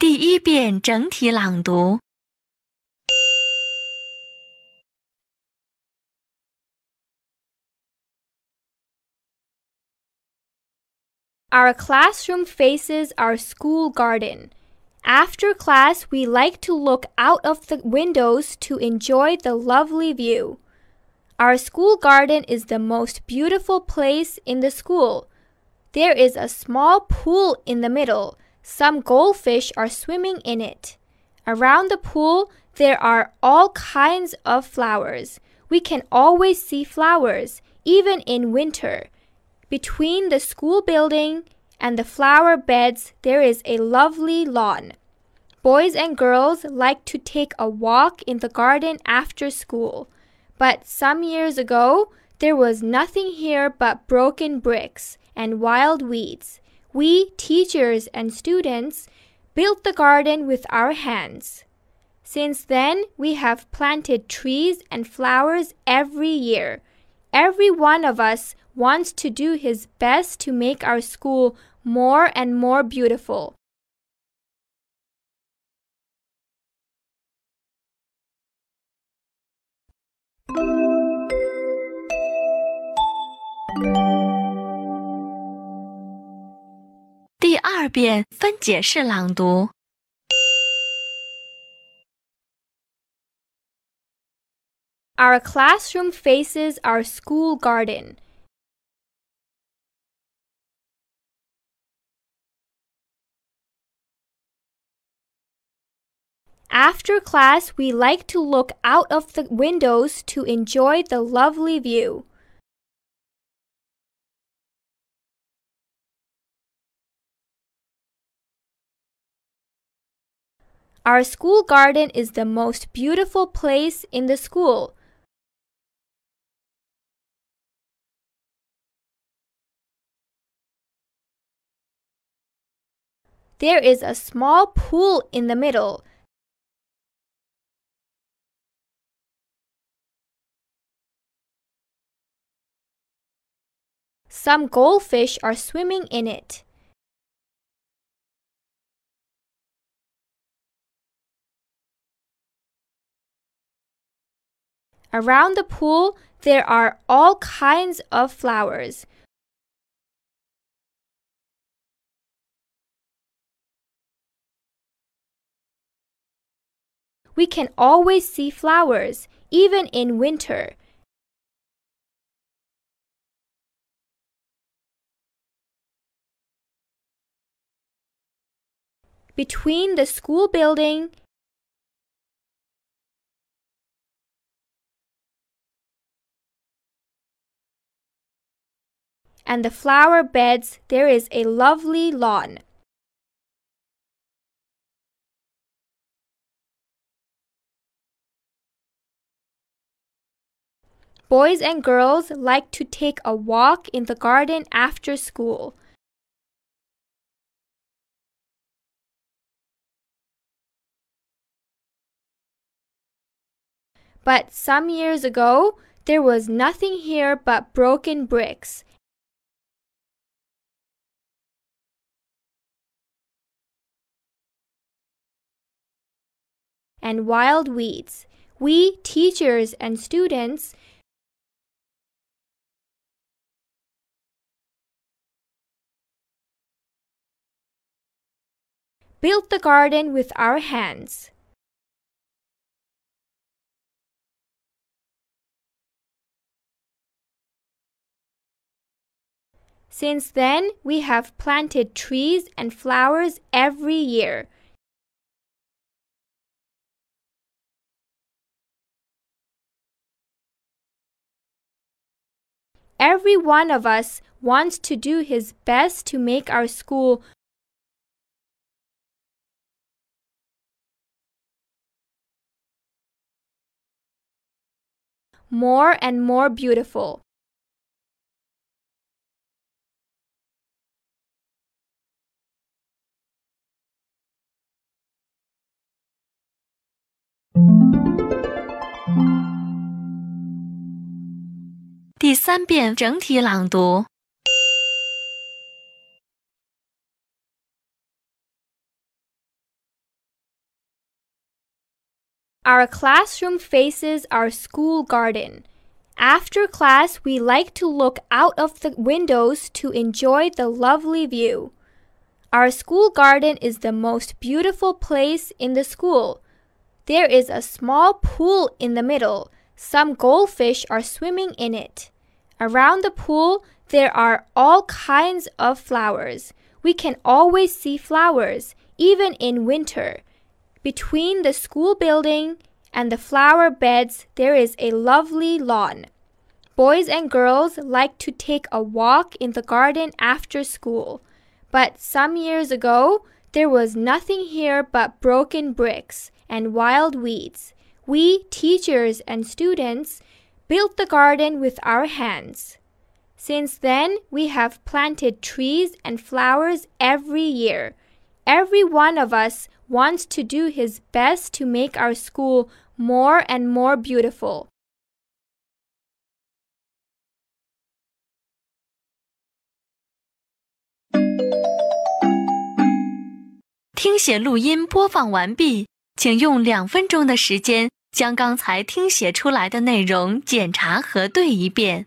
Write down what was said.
第一遍整体朗读。 Our classroom faces our school garden. After class, we like to look out of the windows to enjoy the lovely view. Our school garden is the most beautiful place in the school. There is a small pool in the middle. some goldfish are swimming in it. Around the pool, there are all kinds of flowers. We can always see flowers, even in winter. Between the school building and the flower beds, there is a lovely lawn. Boys and girls like to take a walk in the garden after school. But some years ago, there was nothing here but broken bricks and wild weeds. We, teachers and students, built the garden with our hands. Since then, we have planted trees and flowers every year. Every one of us wants to do his best to make our school more and more beautiful. 第二遍分解式朗读。 Our classroom faces our school garden. After class, we like to look out of the windows to enjoy the lovely view. Our school garden is the most beautiful place in the school. There is a small pool in the middle. Some goldfish are swimming in it. Around the pool, there are all kinds of flowers. We can always see flowers, even in winter. Between the school building and the flower beds, there is a lovely lawn. Boys and girls like to take a walk in the garden after school. But some years ago, there was nothing here but broken bricks and wild weeds. We, teachers and students, built the garden with our hands. Since then, we have planted trees and flowers every year. Every one of us wants to do his best to make our school more and more beautiful. 第三遍整体朗读。 Our classroom faces our school garden. After class, we like to look out of the windows to enjoy the lovely view. Our school garden is the most beautiful place in the school. There is a small pool in the middle. Some goldfish are swimming in it. Around the pool, there are all kinds of flowers. We can always see flowers, even in winter. Between the school building and the flower beds, there is a lovely lawn. Boys and girls like to take a walk in the garden after school. But some years ago, there was nothing here but broken bricks and wild weeds. We, teachers and students, built the garden with our hands. Since then, we have planted trees and flowers every year. Every one of us wants to do his best to make our school more and more beautiful. 将刚才听写出来的内容检查核对一遍。